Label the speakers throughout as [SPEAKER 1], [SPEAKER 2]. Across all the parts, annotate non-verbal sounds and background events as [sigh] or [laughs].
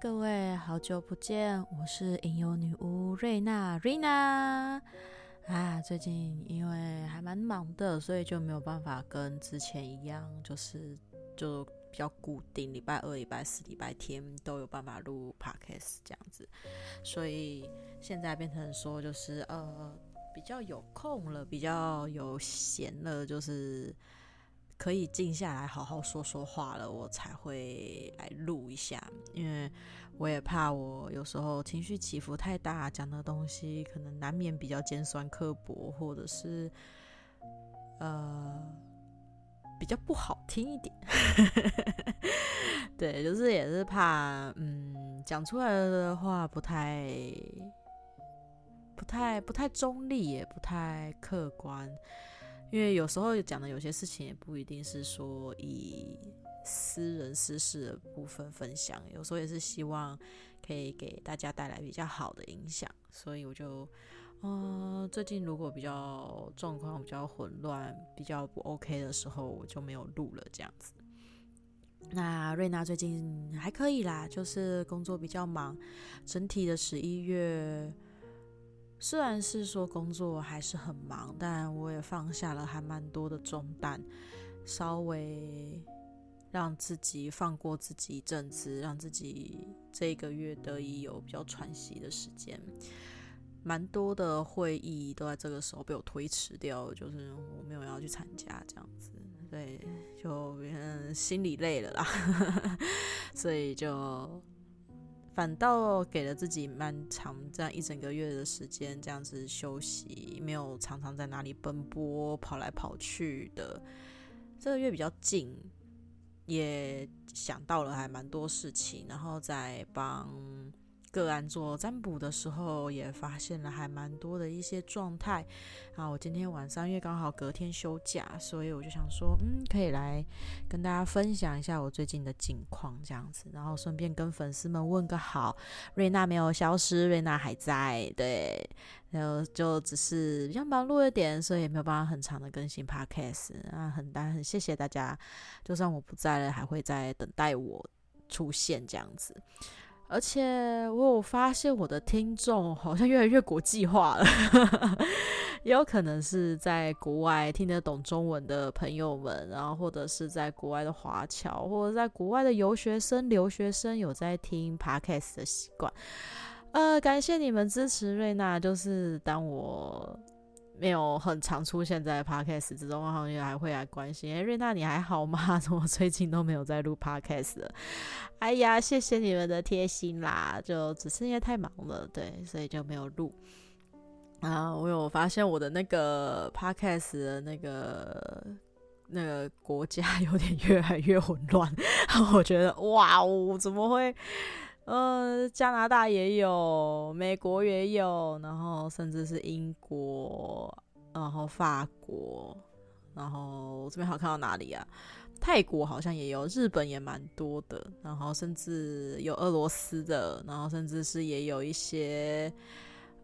[SPEAKER 1] 各位，好久不见，我是影游女巫瑞娜，瑞娜。啊，最近因为还蛮忙的，所以就没有办法跟之前一样，就是就比较固定，礼拜二、礼拜四、礼拜天都有办法录 podcast 这样子，所以现在变成说就是呃比较有空了，比较有闲了，就是。可以静下来好好说说话了，我才会来录一下，因为我也怕我有时候情绪起伏太大，讲的东西可能难免比较尖酸刻薄，或者是呃比较不好听一点。[laughs] 对，就是也是怕，嗯，讲出来的话不太、不太、不太中立，也不太客观。因为有时候讲的有些事情也不一定是说以私人私事的部分分享，有时候也是希望可以给大家带来比较好的影响，所以我就，嗯、最近如果比较状况比较混乱、比较不 OK 的时候，我就没有录了这样子。那瑞娜最近还可以啦，就是工作比较忙，整体的十一月。虽然是说工作还是很忙，但我也放下了还蛮多的重担，稍微让自己放过自己一阵子，让自己这一个月得以有比较喘息的时间。蛮多的会议都在这个时候被我推迟掉，就是我没有要去参加这样子，对，就嗯心里累了啦，[laughs] 所以就。反倒给了自己蛮长这样一整个月的时间，这样子休息，没有常常在哪里奔波跑来跑去的。这个月比较静，也想到了还蛮多事情，然后再帮。个案做占卜的时候，也发现了还蛮多的一些状态啊。我今天晚上因为刚好隔天休假，所以我就想说，嗯，可以来跟大家分享一下我最近的近况，这样子，然后顺便跟粉丝们问个好。瑞娜没有消失，瑞娜还在，对，然后就只是比较忙碌一点，所以也没有办法很长的更新 podcast 啊。很大很谢谢大家，就算我不在了，还会在等待我出现这样子。而且我有发现我的听众好像越来越国际化了，[laughs] 也有可能是在国外听得懂中文的朋友们，然后或者是在国外的华侨，或者在国外的游学生、留学生有在听 Podcast 的习惯。呃，感谢你们支持瑞娜，就是当我。没有很常出现在 podcast 之中，好像也还会来关心。哎，瑞娜你还好吗？[laughs] 怎么最近都没有在录 podcast 了？哎呀，谢谢你们的贴心啦，就只是因为太忙了，对，所以就没有录。啊，我有发现我的那个 podcast 的那个那个国家 [laughs] 有点越来越混乱，[laughs] 我觉得哇哦，怎么会？呃，加拿大也有，美国也有，然后甚至是英国，然后法国，然后这边好看到哪里啊？泰国好像也有，日本也蛮多的，然后甚至有俄罗斯的，然后甚至是也有一些，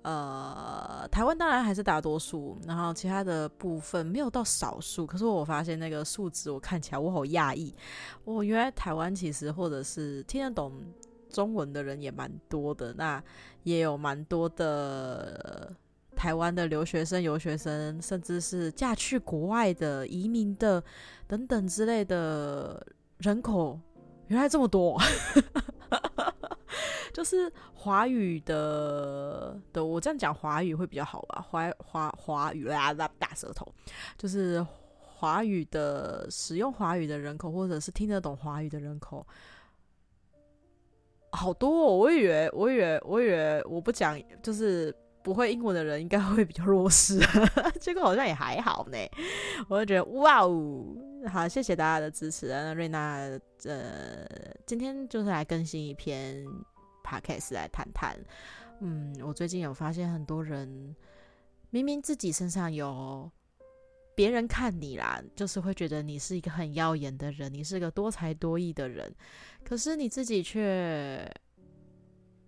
[SPEAKER 1] 呃，台湾当然还是大多数，然后其他的部分没有到少数。可是我发现那个数字，我看起来我好讶异，我原来台湾其实或者是听得懂。中文的人也蛮多的，那也有蛮多的台湾的留学生、游学生，甚至是嫁去国外的移民的等等之类的人口，原来这么多，[laughs] 就是华语的的，我这样讲华语会比较好吧？华华华语啦，大舌头，就是华语的使用华语的人口，或者是听得懂华语的人口。好多哦，我以为，我以为，我以为我不讲，就是不会英文的人应该会比较弱势，[laughs] 结果好像也还好呢。我就觉得哇哦，好，谢谢大家的支持。那瑞娜，呃，今天就是来更新一篇 podcast 来谈谈。嗯，我最近有发现很多人明明自己身上有。别人看你啦，就是会觉得你是一个很耀眼的人，你是个多才多艺的人，可是你自己却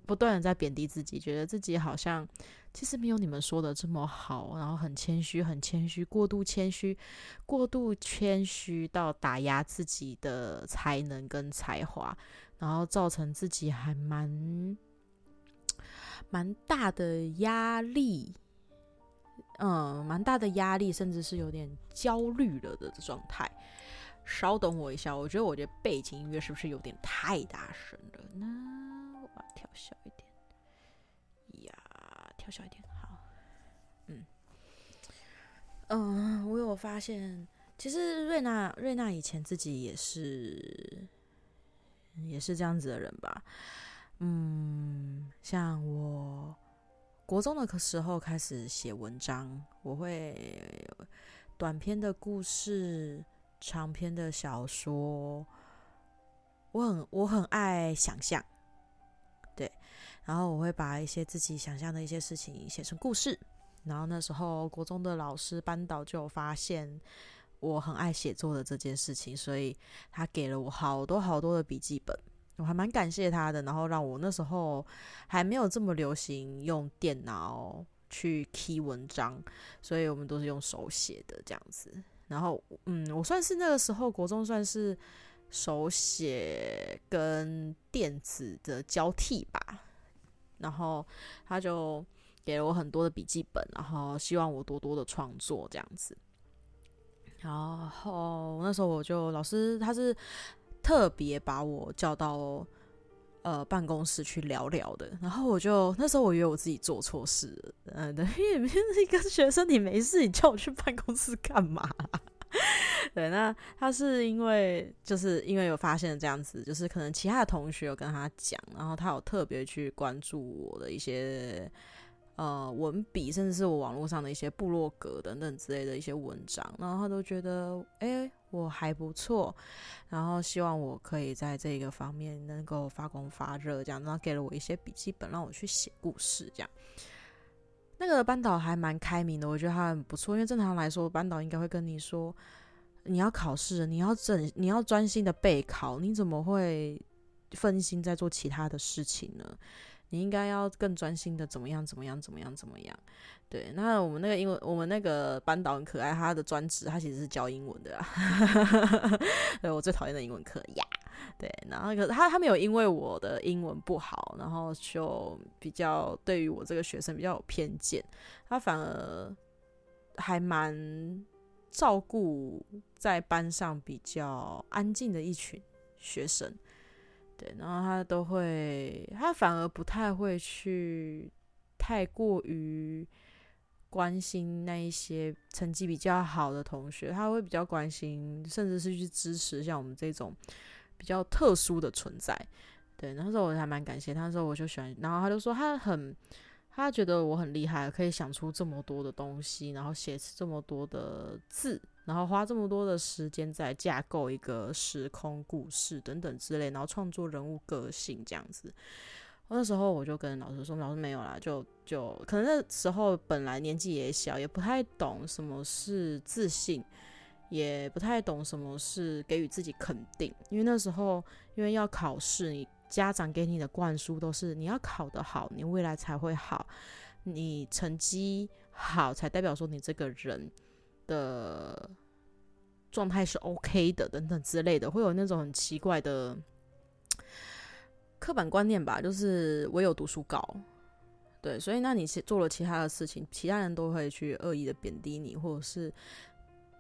[SPEAKER 1] 不断的在贬低自己，觉得自己好像其实没有你们说的这么好，然后很谦虚，很谦虚，过度谦虚，过度谦虚到打压自己的才能跟才华。然后造成自己还蛮蛮大的压力，嗯，蛮大的压力，甚至是有点焦虑了的状态。稍等我一下，我觉得我觉得背景音乐是不是有点太大声了呢？我把调小一点。呀，调小一点，好。嗯，嗯，我有发现，其实瑞娜瑞娜以前自己也是也是这样子的人吧。嗯，像我国中的时候开始写文章，我会短篇的故事。长篇的小说，我很我很爱想象，对，然后我会把一些自己想象的一些事情写成故事。然后那时候国中的老师班导就发现我很爱写作的这件事情，所以他给了我好多好多的笔记本，我还蛮感谢他的。然后让我那时候还没有这么流行用电脑去 key 文章，所以我们都是用手写的这样子。然后，嗯，我算是那个时候国中算是手写跟电子的交替吧。然后他就给了我很多的笔记本，然后希望我多多的创作这样子。然后那时候我就老师他是特别把我叫到。呃，办公室去聊聊的，然后我就那时候我以为我自己做错事了，嗯，对，因为是一个学生，你没事，你叫我去办公室干嘛？[laughs] 对，那他是因为就是因为有发现这样子，就是可能其他的同学有跟他讲，然后他有特别去关注我的一些。呃，文笔，甚至是我网络上的一些部落格等等之类的一些文章，然后他都觉得，哎，我还不错，然后希望我可以在这个方面能够发光发热，这样，然后给了我一些笔记本，让我去写故事，这样。那个班导还蛮开明的，我觉得他很不错，因为正常来说，班导应该会跟你说，你要考试，你要整，你要专心的备考，你怎么会分心在做其他的事情呢？你应该要更专心的怎么样怎么样怎么样怎么样？对，那我们那个英文，我们那个班导很可爱，他的专职他其实是教英文的啊。[laughs] 对，我最讨厌的英文课呀。对，然后可是他他没有因为我的英文不好，然后就比较对于我这个学生比较有偏见，他反而还蛮照顾在班上比较安静的一群学生。对，然后他都会，他反而不太会去太过于关心那一些成绩比较好的同学，他会比较关心，甚至是去支持像我们这种比较特殊的存在。对，那时候我还蛮感谢他，那时候我就喜欢，然后他就说他很，他觉得我很厉害，可以想出这么多的东西，然后写这么多的字。然后花这么多的时间在架构一个时空故事等等之类，然后创作人物个性这样子。那时候我就跟老师说：“老师没有啦，就就可能那时候本来年纪也小，也不太懂什么是自信，也不太懂什么是给予自己肯定。因为那时候因为要考试，你家长给你的灌输都是你要考得好，你未来才会好，你成绩好才代表说你这个人。”的状态是 OK 的，等等之类的，会有那种很奇怪的刻板观念吧，就是唯有读书高，对，所以那你做了其他的事情，其他人都会去恶意的贬低你，或者是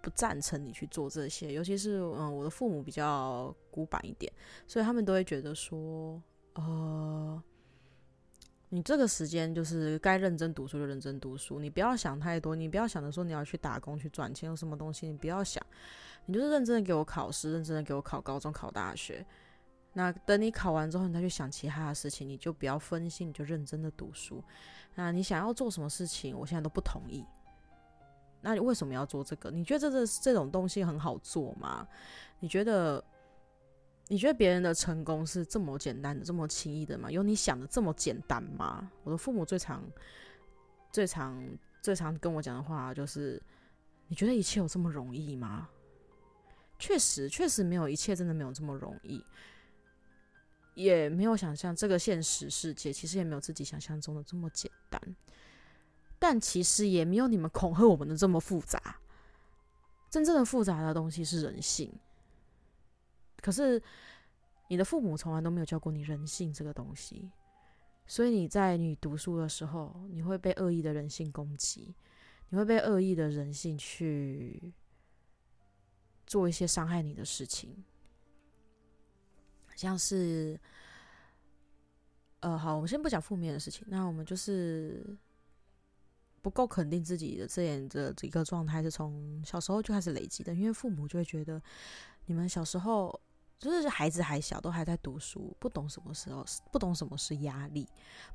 [SPEAKER 1] 不赞成你去做这些，尤其是嗯，我的父母比较古板一点，所以他们都会觉得说，呃。你这个时间就是该认真读书就认真读书，你不要想太多，你不要想着说你要去打工去赚钱，有什么东西你不要想，你就是认真的给我考试，认真的给我考高中考大学。那等你考完之后，你再去想其他的事情，你就不要分心，你就认真的读书。那你想要做什么事情，我现在都不同意。那你为什么要做这个？你觉得这这这种东西很好做吗？你觉得？你觉得别人的成功是这么简单的、这么轻易的吗？有你想的这么简单吗？我的父母最常、最常、最常跟我讲的话就是：你觉得一切有这么容易吗？确实，确实没有一切真的没有这么容易，也没有想象这个现实世界其实也没有自己想象中的这么简单。但其实也没有你们恐吓我们的这么复杂。真正的复杂的东西是人性。可是，你的父母从来都没有教过你人性这个东西，所以你在你读书的时候，你会被恶意的人性攻击，你会被恶意的人性去做一些伤害你的事情，像是，呃，好，我们先不讲负面的事情，那我们就是。不够肯定自己的这样的这个状态，是从小时候就开始累积的。因为父母就会觉得，你们小时候就是孩子还小，都还在读书，不懂什么时候，不懂什么是压力，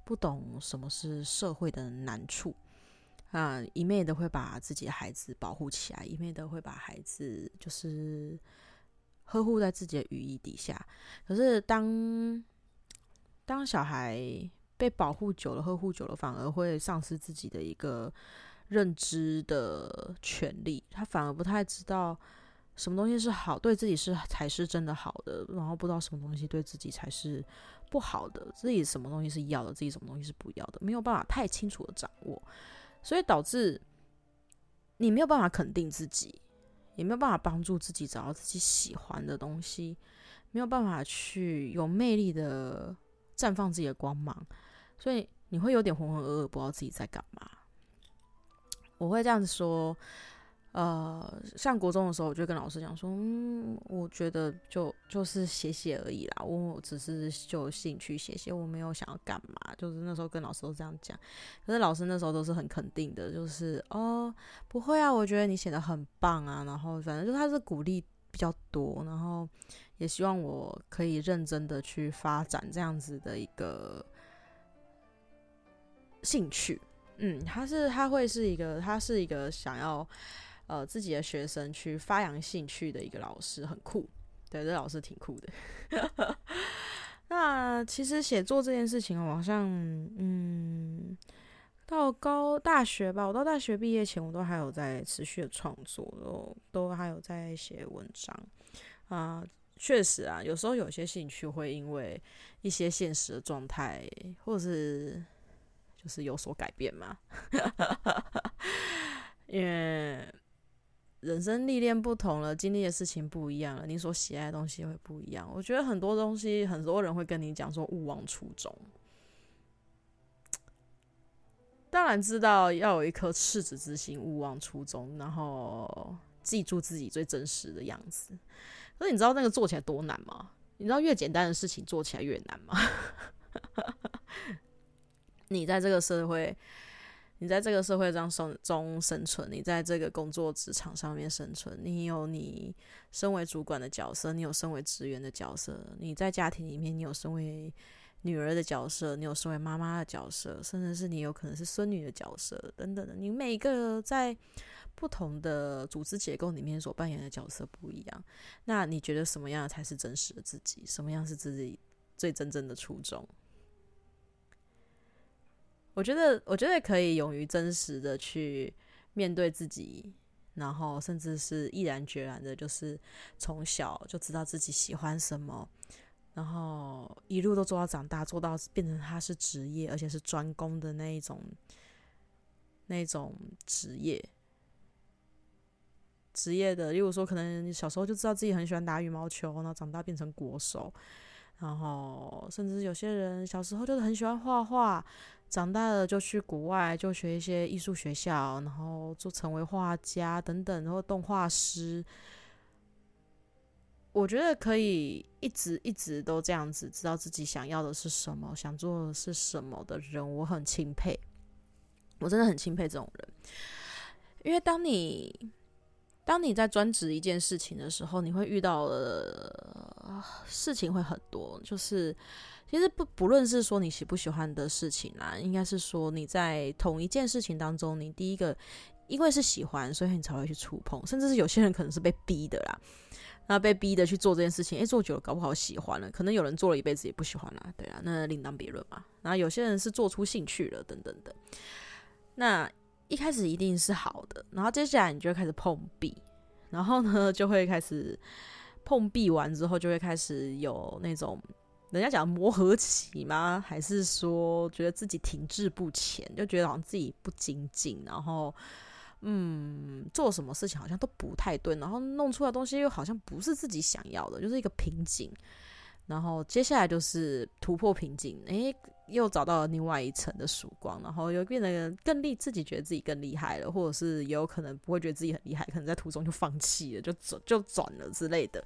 [SPEAKER 1] 不懂什么是社会的难处啊，一昧的会把自己的孩子保护起来，一昧的会把孩子就是呵护在自己的羽翼底下。可是当当小孩。被保护久了，呵护久了，反而会丧失自己的一个认知的权利。他反而不太知道什么东西是好，对自己是才是真的好的，然后不知道什么东西对自己才是不好的，自己什么东西是要的，自己什么东西是不要的，没有办法太清楚的掌握，所以导致你没有办法肯定自己，也没有办法帮助自己找到自己喜欢的东西，没有办法去有魅力的绽放自己的光芒。所以你会有点浑浑噩噩，不知道自己在干嘛。我会这样子说，呃，上国中的时候，我就跟老师讲说，嗯，我觉得就就是写写而已啦，我只是就兴趣写写，我没有想要干嘛。就是那时候跟老师都这样讲，可是老师那时候都是很肯定的，就是哦，不会啊，我觉得你写的很棒啊，然后反正就他是鼓励比较多，然后也希望我可以认真的去发展这样子的一个。兴趣，嗯，他是他会是一个，他是一个想要呃自己的学生去发扬兴趣的一个老师，很酷，对，这老师挺酷的。[laughs] 那其实写作这件事情，我好像嗯，到高大学吧，我到大学毕业前，我都还有在持续的创作，都都还有在写文章啊。确实啊，有时候有些兴趣会因为一些现实的状态，或者是。就是有所改变嘛，[laughs] 因为人生历练不同了，经历的事情不一样了，你所喜爱的东西会不一样。我觉得很多东西，很多人会跟你讲说勿忘初衷。当然知道要有一颗赤子之心，勿忘初衷，然后记住自己最真实的样子。可是你知道那个做起来多难吗？你知道越简单的事情做起来越难吗？[laughs] 你在这个社会，你在这个社会上生中生存，你在这个工作职场上面生存，你有你身为主管的角色，你有身为职员的角色，你在家庭里面，你有身为女儿的角色，你有身为妈妈的角色，甚至是你有可能是孙女的角色等等的。你每一个在不同的组织结构里面所扮演的角色不一样，那你觉得什么样才是真实的自己？什么样是自己最真正的初衷？我觉得，我觉得可以勇于真实的去面对自己，然后甚至是毅然决然的，就是从小就知道自己喜欢什么，然后一路都做到长大，做到变成他是职业，而且是专攻的那一种，那种职业，职业的。例如说，可能小时候就知道自己很喜欢打羽毛球，然后长大变成国手，然后甚至有些人小时候就是很喜欢画画。长大了就去国外，就学一些艺术学校，然后做成为画家等等，然后动画师。我觉得可以一直一直都这样子，知道自己想要的是什么，想做的是什么的人，我很钦佩。我真的很钦佩这种人，因为当你当你在专职一件事情的时候，你会遇到的事情会很多，就是。其实不不论是说你喜不喜欢的事情啦，应该是说你在同一件事情当中，你第一个因为是喜欢，所以你才会去触碰，甚至是有些人可能是被逼的啦，那被逼的去做这件事情，诶，做久了搞不好喜欢了，可能有人做了一辈子也不喜欢啦，对啊，那另当别论嘛。然后有些人是做出兴趣了，等等的，那一开始一定是好的，然后接下来你就会开始碰壁，然后呢就会开始碰壁完之后就会开始有那种。人家讲磨合期吗？还是说觉得自己停滞不前，就觉得好像自己不精进，然后嗯，做什么事情好像都不太对，然后弄出来东西又好像不是自己想要的，就是一个瓶颈。然后接下来就是突破瓶颈，诶，又找到了另外一层的曙光，然后又变得更厉，自己觉得自己更厉害了，或者是也有可能不会觉得自己很厉害，可能在途中就放弃了，就转就转了之类的。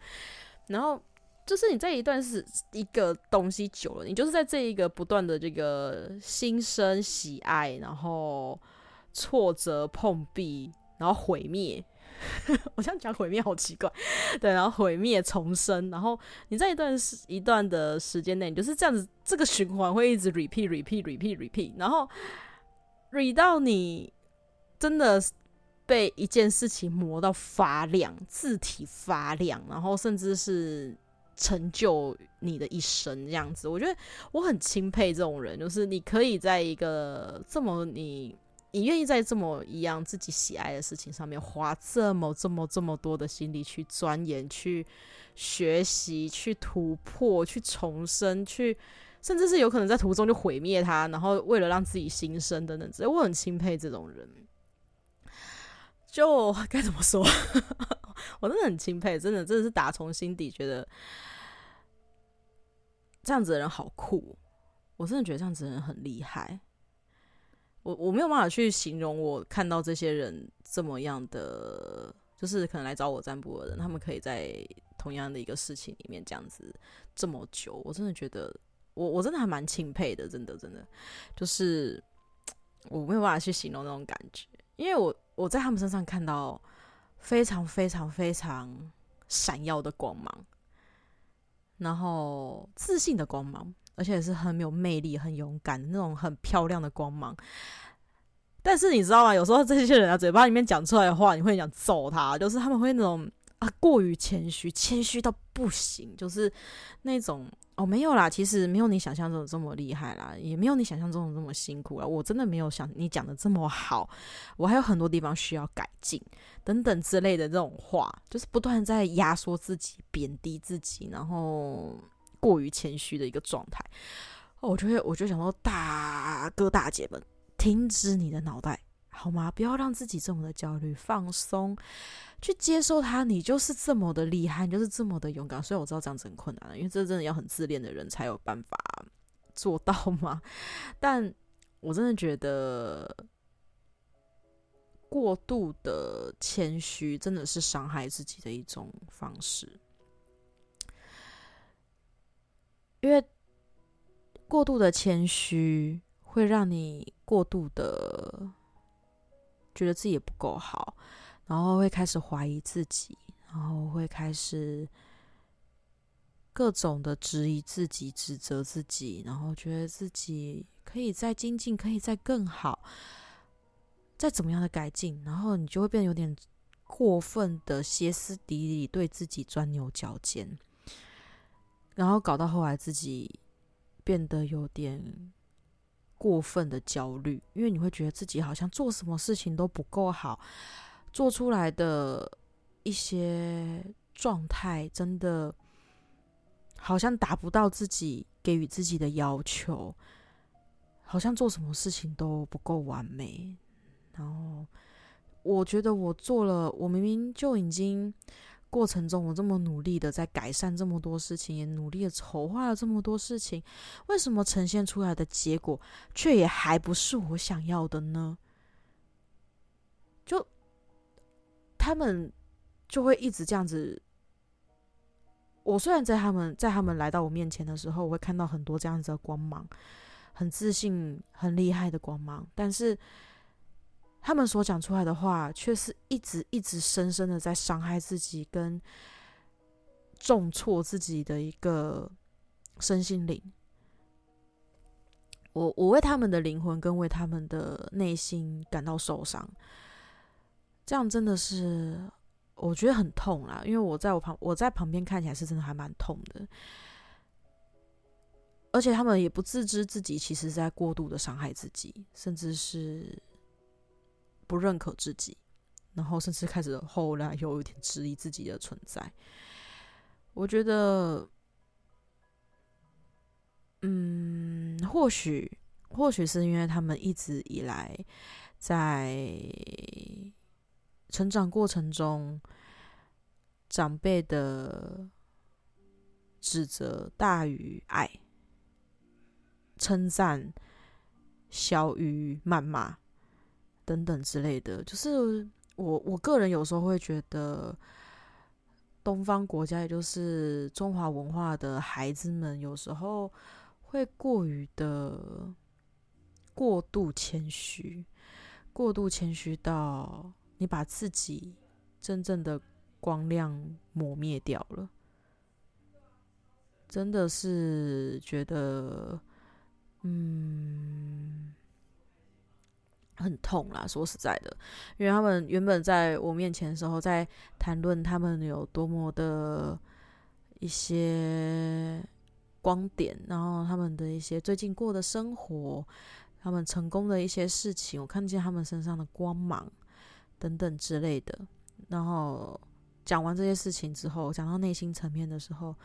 [SPEAKER 1] 然后就是你这一段是一个东西久了，你就是在这一个不断的这个心生喜爱，然后挫折碰壁，然后毁灭。[laughs] 我这样讲毁灭好奇怪，对，然后毁灭重生，然后你在一段时一段的时间内，你就是这样子，这个循环会一直 repeat repeat repeat repeat，然后 re 到你真的被一件事情磨到发亮，字体发亮，然后甚至是成就你的一生这样子。我觉得我很钦佩这种人，就是你可以在一个这么你。你愿意在这么一样自己喜爱的事情上面花这么这么这么多的心力去钻研、去学习、去突破、去重生、去，甚至是有可能在途中就毁灭它，然后为了让自己新生等等之类，我很钦佩这种人。就该怎么说？[laughs] 我真的很钦佩，真的真的是打从心底觉得这样子的人好酷。我真的觉得这样子的人很厉害。我我没有办法去形容，我看到这些人这么样的，就是可能来找我占卜的人，他们可以在同样的一个事情里面这样子这么久，我真的觉得我我真的还蛮钦佩的，真的真的，就是我没有办法去形容那种感觉，因为我我在他们身上看到非常非常非常闪耀的光芒，然后自信的光芒。而且是很有魅力、很勇敢的那种很漂亮的光芒。但是你知道吗？有时候这些人啊，嘴巴里面讲出来的话，你会想揍他。就是他们会那种啊，过于谦虚，谦虚到不行。就是那种哦，没有啦，其实没有你想象中的这么厉害啦，也没有你想象中的这么辛苦啦。我真的没有想你讲的这么好，我还有很多地方需要改进，等等之类的这种话，就是不断在压缩自己、贬低自己，然后。过于谦虚的一个状态，我就会，我就想说，大哥大姐们，停止你的脑袋好吗？不要让自己这么的焦虑，放松，去接受它。你就是这么的厉害，你就是这么的勇敢。所以我知道这样子很困难，因为这真的要很自恋的人才有办法做到嘛。但我真的觉得，过度的谦虚真的是伤害自己的一种方式。因为过度的谦虚会让你过度的觉得自己也不够好，然后会开始怀疑自己，然后会开始各种的质疑自己、指责自己，然后觉得自己可以再精进，可以再更好，再怎么样的改进，然后你就会变得有点过分的歇斯底里，对自己钻牛角尖。然后搞到后来，自己变得有点过分的焦虑，因为你会觉得自己好像做什么事情都不够好，做出来的一些状态真的好像达不到自己给予自己的要求，好像做什么事情都不够完美。然后我觉得我做了，我明明就已经。过程中，我这么努力的在改善这么多事情，也努力的筹划了这么多事情，为什么呈现出来的结果却也还不是我想要的呢？就他们就会一直这样子。我虽然在他们在他们来到我面前的时候，我会看到很多这样子的光芒，很自信、很厉害的光芒，但是。他们所讲出来的话，却是一直一直深深的在伤害自己，跟重挫自己的一个身心灵。我我为他们的灵魂跟为他们的内心感到受伤，这样真的是我觉得很痛啦。因为我在我旁我在旁边看起来是真的还蛮痛的，而且他们也不自知自己其实在过度的伤害自己，甚至是。不认可自己，然后甚至开始后来又有点质疑自己的存在。我觉得，嗯，或许或许是因为他们一直以来在成长过程中，长辈的指责大于爱，称赞小于谩骂等等之类的。就是我我个人有时候会觉得，东方国家，也就是中华文化的孩子们，有时候会过于的过度谦虚，过度谦虚到你把自己真正的光亮磨灭掉了。真的是觉得，嗯，很痛啦。说实在的，因为他们原本在我面前的时候，在谈论他们有多么的一些光点，然后他们的一些最近过的生活，他们成功的一些事情，我看见他们身上的光芒等等之类的。然后讲完这些事情之后，讲到内心层面的时候。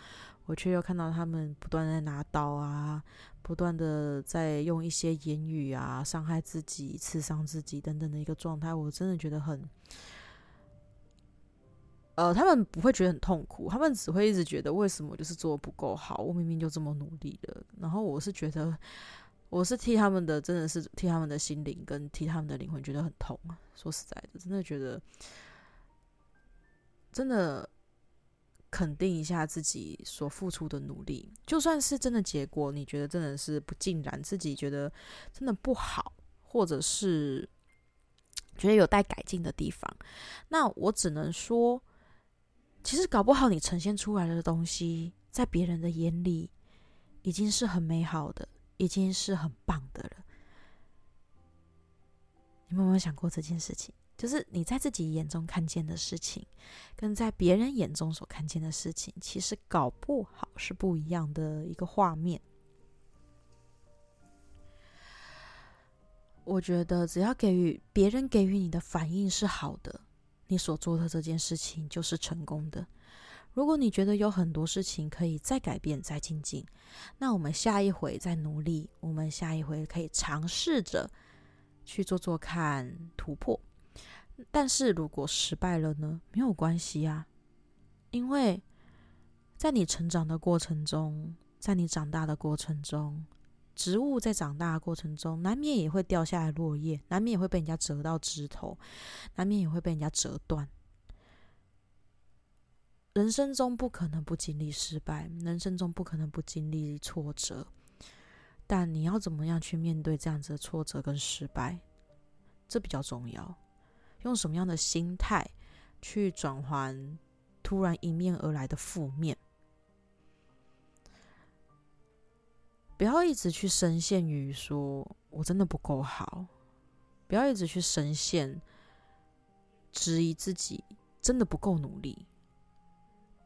[SPEAKER 1] 我却又看到他们不断在拿刀啊，不断的在用一些言语啊伤害自己、刺伤自己等等的一个状态，我真的觉得很，呃，他们不会觉得很痛苦，他们只会一直觉得为什么就是做的不够好，我明明就这么努力的。然后我是觉得，我是替他们的，真的是替他们的心灵跟替他们的灵魂觉得很痛啊。说实在的，真的觉得，真的。肯定一下自己所付出的努力，就算是真的结果，你觉得真的是不尽然，自己觉得真的不好，或者是觉得有待改进的地方，那我只能说，其实搞不好你呈现出来的东西，在别人的眼里已经是很美好的，已经是很棒的了。你们有没有想过这件事情？就是你在自己眼中看见的事情，跟在别人眼中所看见的事情，其实搞不好是不一样的一个画面。我觉得只要给予别人给予你的反应是好的，你所做的这件事情就是成功的。如果你觉得有很多事情可以再改变、再精进，那我们下一回再努力，我们下一回可以尝试着去做做看突破。但是如果失败了呢？没有关系啊，因为在你成长的过程中，在你长大的过程中，植物在长大的过程中，难免也会掉下来落叶，难免也会被人家折到枝头，难免也会被人家折断。人生中不可能不经历失败，人生中不可能不经历挫折，但你要怎么样去面对这样子的挫折跟失败，这比较重要。用什么样的心态去转换突然迎面而来的负面？不要一直去深陷于说“我真的不够好”，不要一直去深陷质疑自己真的不够努力。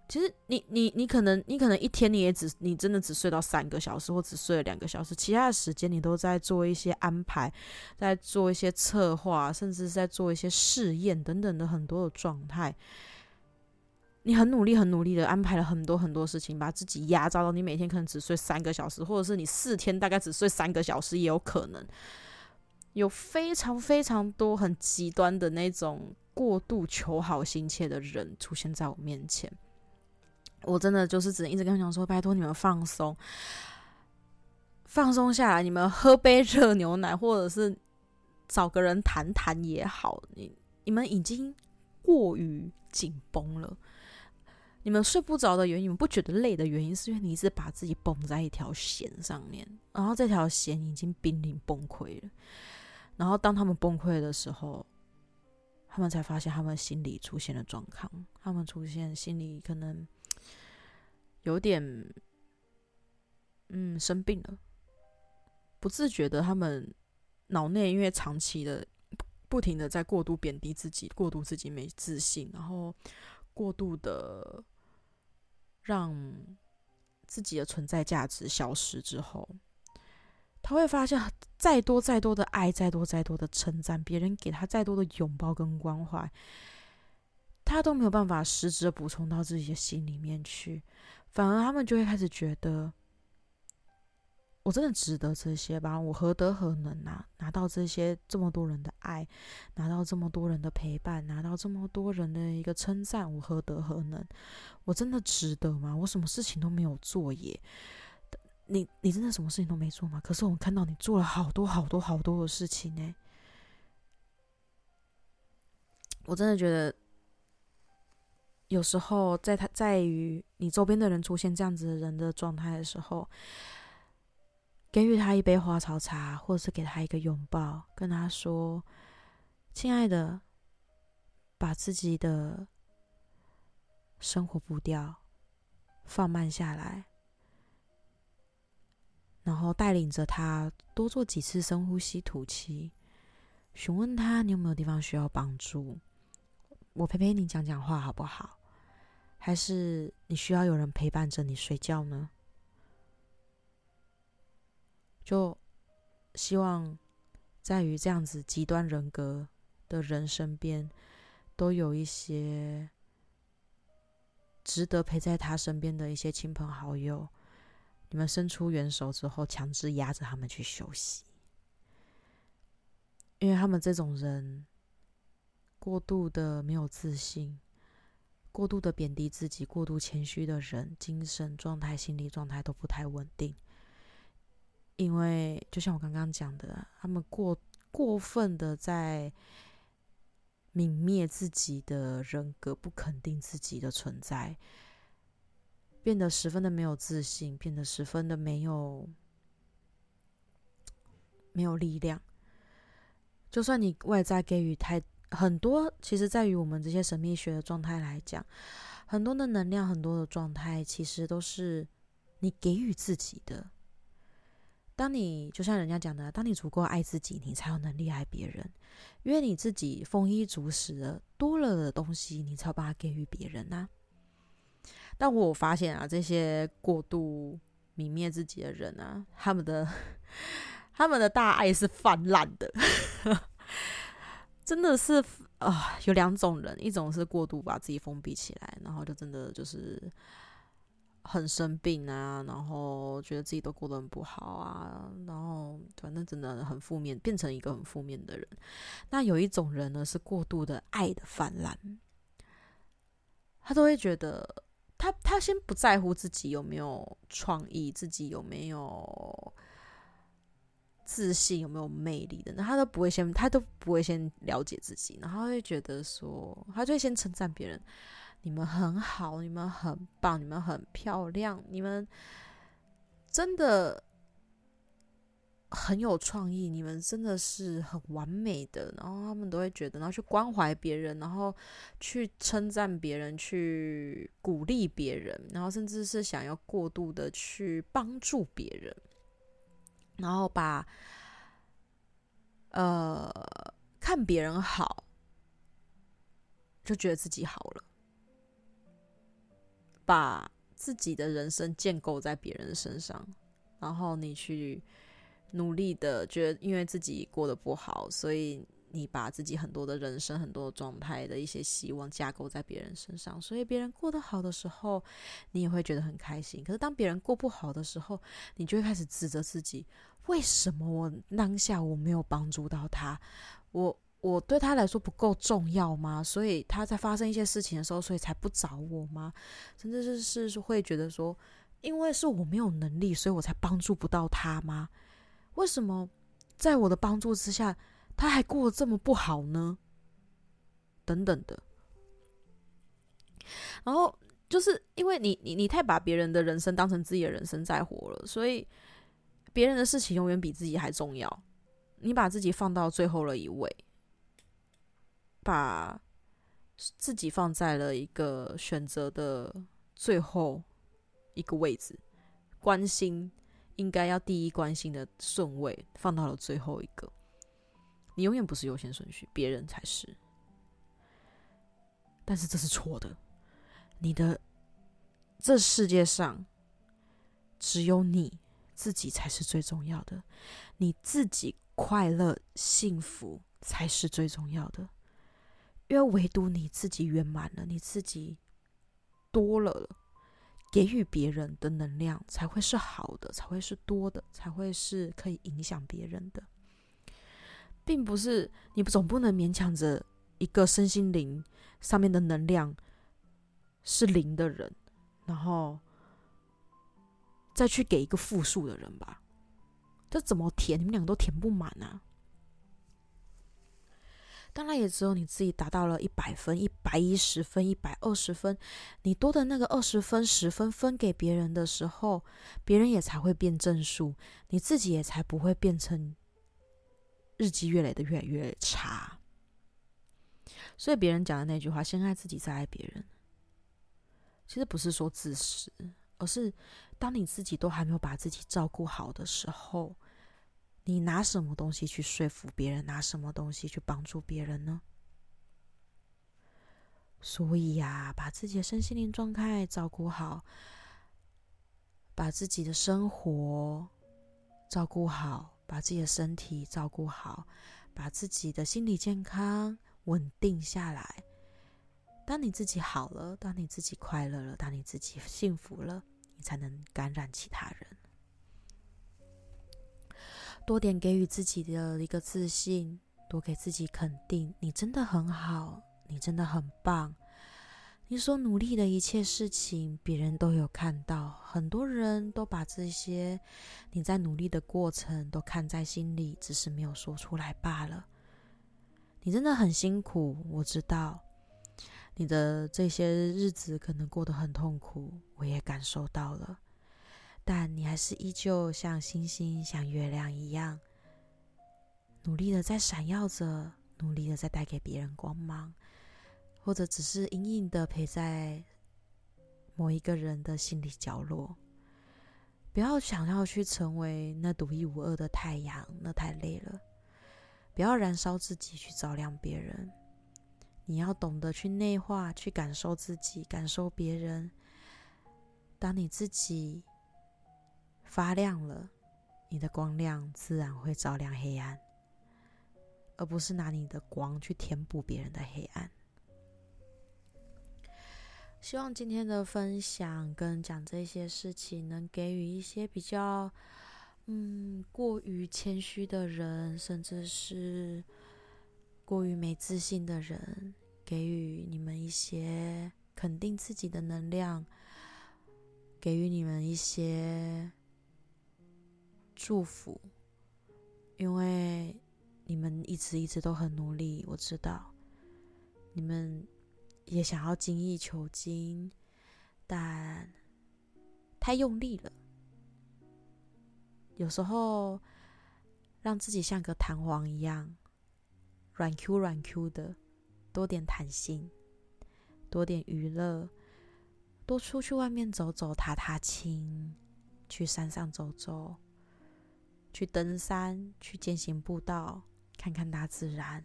[SPEAKER 1] 其实你你你可能你可能一天你也只你真的只睡到三个小时，或只睡了两个小时，其他的时间你都在做一些安排，在做一些策划，甚至是在做一些试验等等的很多的状态。你很努力很努力的安排了很多很多事情，把自己压榨到你每天可能只睡三个小时，或者是你四天大概只睡三个小时也有可能。有非常非常多很极端的那种过度求好心切的人出现在我面前。我真的就是只能一直跟他们讲说，拜托你们放松，放松下来，你们喝杯 [laughs] 热牛奶，或者是找个人谈谈也好。你你们已经过于紧绷了，你们睡不着的原因，你们不觉得累的原因，是因为你一直把自己绷在一条弦上面，然后这条弦已经濒临崩溃了。然后当他们崩溃的时候，他们才发现他们心里出现了状况，他们出现心里可能。有点，嗯，生病了，不自觉的，他们脑内因为长期的不停的在过度贬低自己，过度自己没自信，然后过度的让自己的存在价值消失之后，他会发现，再多再多的爱，再多再多的称赞，别人给他再多的拥抱跟关怀，他都没有办法实质的补充到自己的心里面去。反而他们就会开始觉得，我真的值得这些吧？我何德何能啊？拿到这些这么多人的爱，拿到这么多人的陪伴，拿到这么多人的一个称赞，我何德何能？我真的值得吗？我什么事情都没有做耶。你你真的什么事情都没做吗？可是我看到你做了好多好多好多的事情呢。我真的觉得，有时候在他在于你周边的人出现这样子的人的状态的时候，给予他一杯花草茶，或者是给他一个拥抱，跟他说：“亲爱的，把自己的生活步调放慢下来。”然后带领着他多做几次深呼吸、吐气，询问他你有没有地方需要帮助，我陪陪你讲讲话好不好？还是你需要有人陪伴着你睡觉呢？就希望在于这样子极端人格的人身边，都有一些值得陪在他身边的一些亲朋好友。你们伸出援手之后，强制压着他们去休息，因为他们这种人过度的没有自信，过度的贬低自己，过度谦虚的人，精神状态、心理状态都不太稳定。因为就像我刚刚讲的，他们过过分的在泯灭自己的人格，不肯定自己的存在。变得十分的没有自信，变得十分的没有没有力量。就算你外在给予太很多，其实在于我们这些神秘学的状态来讲，很多的能量，很多的状态，其实都是你给予自己的。当你就像人家讲的，当你足够爱自己，你才有能力爱别人。因为你自己丰衣足食了，多了的东西，你才把它给予别人啊。但我发现啊，这些过度泯灭自己的人啊，他们的 [laughs] 他们的大爱是泛滥的，真的是啊、有两种人，一种是过度把自己封闭起来，然后就真的就是很生病啊，然后觉得自己都过得很不好啊，然后反正真的很负面，变成一个很负面的人。那有一种人呢，是过度的爱的泛滥，他都会觉得。他他先不在乎自己有没有创意，自己有没有自信，有没有魅力的，那他都不会先，他都不会先了解自己，然后他会觉得说，他就会先称赞别人，你们很好，你们很棒，你们很漂亮，你们真的。很有创意，你们真的是很完美的，然后他们都会觉得，然后去关怀别人，然后去称赞别人，去鼓励别人，然后甚至是想要过度的去帮助别人，然后把呃看别人好，就觉得自己好了，把自己的人生建构在别人身上，然后你去。努力的觉得，因为自己过得不好，所以你把自己很多的人生、很多的状态的一些希望架构在别人身上，所以别人过得好的时候，你也会觉得很开心。可是当别人过不好的时候，你就会开始指责自己：为什么我当下我没有帮助到他？我我对他来说不够重要吗？所以他在发生一些事情的时候，所以才不找我吗？甚至是是会觉得说，因为是我没有能力，所以我才帮助不到他吗？为什么在我的帮助之下，他还过得这么不好呢？等等的。然后就是因为你你你太把别人的人生当成自己的人生在活了，所以别人的事情永远比自己还重要。你把自己放到最后了一位，把自己放在了一个选择的最后一个位置，关心。应该要第一关心的顺位放到了最后一个，你永远不是优先顺序，别人才是。但是这是错的，你的这世界上只有你自己才是最重要的，你自己快乐幸福才是最重要的，因为唯独你自己圆满了，你自己多了，给予别人的能量才会是好的，才会是多的，才会是可以影响别人的，并不是你总不能勉强着一个身心灵上面的能量是零的人，然后再去给一个负数的人吧？这怎么填？你们两个都填不满啊！当然，也只有你自己达到了一百分、一百一十分、一百二十分，你多的那个二十分、十分分给别人的时候，别人也才会变正数，你自己也才不会变成日积月累的越来越差。所以别人讲的那句话“先爱自己，再爱别人”，其实不是说自私，而是当你自己都还没有把自己照顾好的时候。你拿什么东西去说服别人？拿什么东西去帮助别人呢？所以呀，把自己的身心灵状态照顾好，把自己的生活照顾好，把自己的身体照顾好，把自己的心理健康稳定下来。当你自己好了，当你自己快乐了，当你自己幸福了，你才能感染其他人。多点给予自己的一个自信，多给自己肯定。你真的很好，你真的很棒。你所努力的一切事情，别人都有看到。很多人都把这些你在努力的过程都看在心里，只是没有说出来罢了。你真的很辛苦，我知道你的这些日子可能过得很痛苦，我也感受到了。但你还是依旧像星星、像月亮一样，努力的在闪耀着，努力的在带给别人光芒，或者只是隐隐的陪在某一个人的心理角落。不要想要去成为那独一无二的太阳，那太累了。不要燃烧自己去照亮别人，你要懂得去内化，去感受自己，感受别人。当你自己。发亮了，你的光亮自然会照亮黑暗，而不是拿你的光去填补别人的黑暗。希望今天的分享跟讲这些事情，能给予一些比较，嗯，过于谦虚的人，甚至是过于没自信的人，给予你们一些肯定自己的能量，给予你们一些。祝福，因为你们一直一直都很努力，我知道你们也想要精益求精，但太用力了。有时候让自己像个弹簧一样，软 Q 软 Q 的，多点弹性，多点娱乐，多出去外面走走，踏踏青，去山上走走。去登山，去健行步道，看看大自然，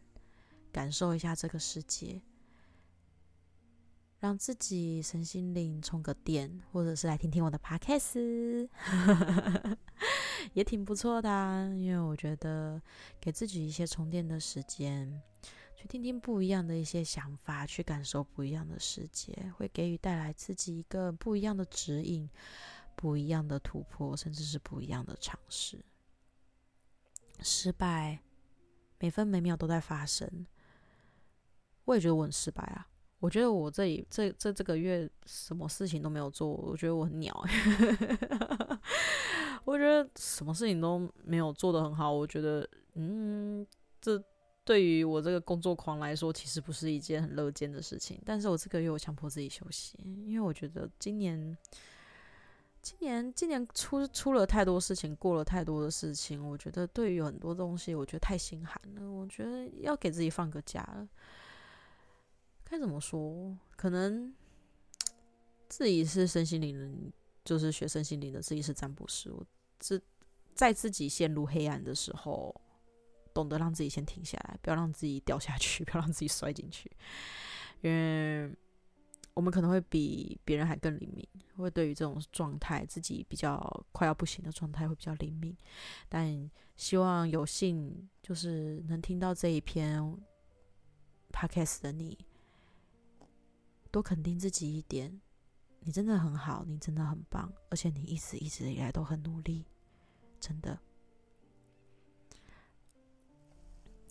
[SPEAKER 1] 感受一下这个世界，让自己身心灵充个电，或者是来听听我的 podcast，也挺不错的啊。因为我觉得给自己一些充电的时间，去听听不一样的一些想法，去感受不一样的世界，会给予带来自己一个不一样的指引，不一样的突破，甚至是不一样的尝试。失败，每分每秒都在发生。我也觉得我很失败啊！我觉得我这里这这这个月什么事情都没有做，我觉得我很鸟。[laughs] 我觉得什么事情都没有做得很好。我觉得，嗯，这对于我这个工作狂来说，其实不是一件很乐见的事情。但是我这个月我强迫自己休息，因为我觉得今年。今年今年出出了太多事情，过了太多的事情，我觉得对于很多东西，我觉得太心寒了。我觉得要给自己放个假了。该怎么说？可能自己是身心灵人，就是学身心灵的，自己是占卜师。我自在自己陷入黑暗的时候，懂得让自己先停下来，不要让自己掉下去，[laughs] 不要让自己摔进去，因为。我们可能会比别人还更灵敏，会对于这种状态，自己比较快要不行的状态会比较灵敏。但希望有幸就是能听到这一篇 podcast 的你，多肯定自己一点。你真的很好，你真的很棒，而且你一直一直以来都很努力，真的。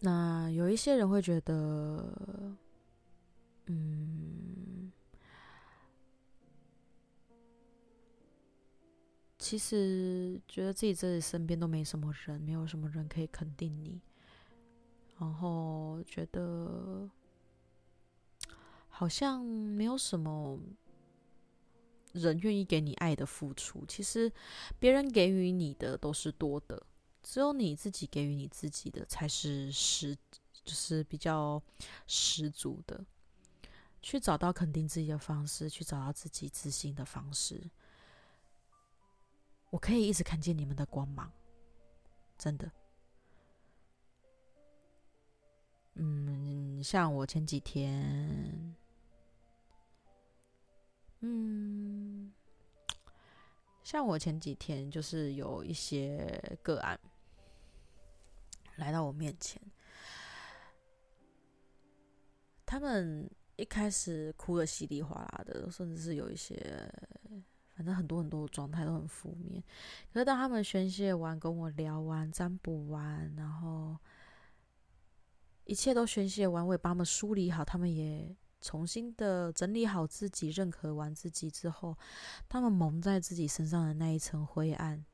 [SPEAKER 1] 那有一些人会觉得，嗯，其实觉得自己这里身边都没什么人，没有什么人可以肯定你，然后觉得好像没有什么。人愿意给你爱的付出，其实别人给予你的都是多的，只有你自己给予你自己的才是十，就是比较十足的。去找到肯定自己的方式，去找到自己自信的方式。我可以一直看见你们的光芒，真的。嗯，像我前几天。嗯，像我前几天就是有一些个案来到我面前，他们一开始哭的稀里哗啦的，甚至是有一些，反正很多很多的状态都很负面。可是当他们宣泄完，跟我聊完，占卜完，然后一切都宣泄完，我也帮他们梳理好，他们也。重新的整理好自己，认可完自己之后，他们蒙在自己身上的那一层灰暗，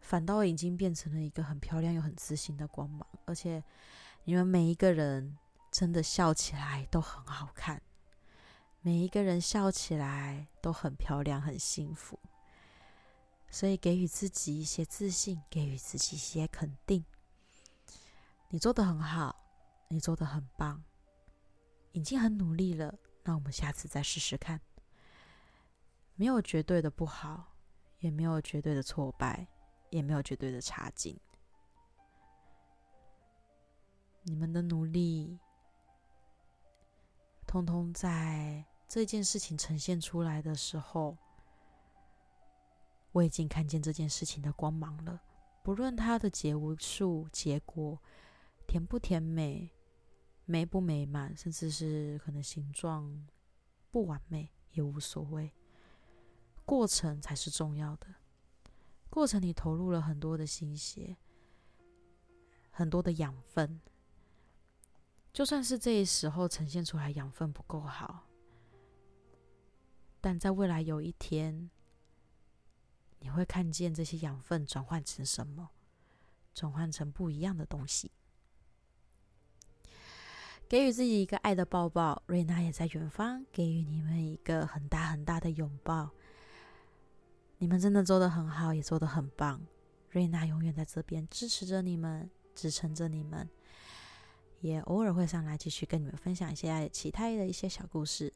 [SPEAKER 1] 反倒已经变成了一个很漂亮又很自信的光芒。而且，你们每一个人真的笑起来都很好看，每一个人笑起来都很漂亮、很幸福。所以，给予自己一些自信，给予自己一些肯定。你做的很好，你做的很棒。已经很努力了，那我们下次再试试看。没有绝对的不好，也没有绝对的挫败，也没有绝对的差劲。你们的努力，通通在这件事情呈现出来的时候，我已经看见这件事情的光芒了。不论它的结束、结果甜不甜美。美不美满，甚至是可能形状不完美也无所谓，过程才是重要的。过程你投入了很多的心血，很多的养分，就算是这时候呈现出来养分不够好，但在未来有一天，你会看见这些养分转换成什么？转换成不一样的东西。给予自己一个爱的抱抱，瑞娜也在远方给予你们一个很大很大的拥抱。你们真的做得很好，也做得很棒。瑞娜永远在这边支持着你们，支撑着你们，也偶尔会上来继续跟你们分享一些其他的一些小故事。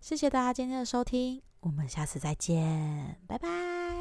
[SPEAKER 1] 谢谢大家今天的收听，我们下次再见，拜拜。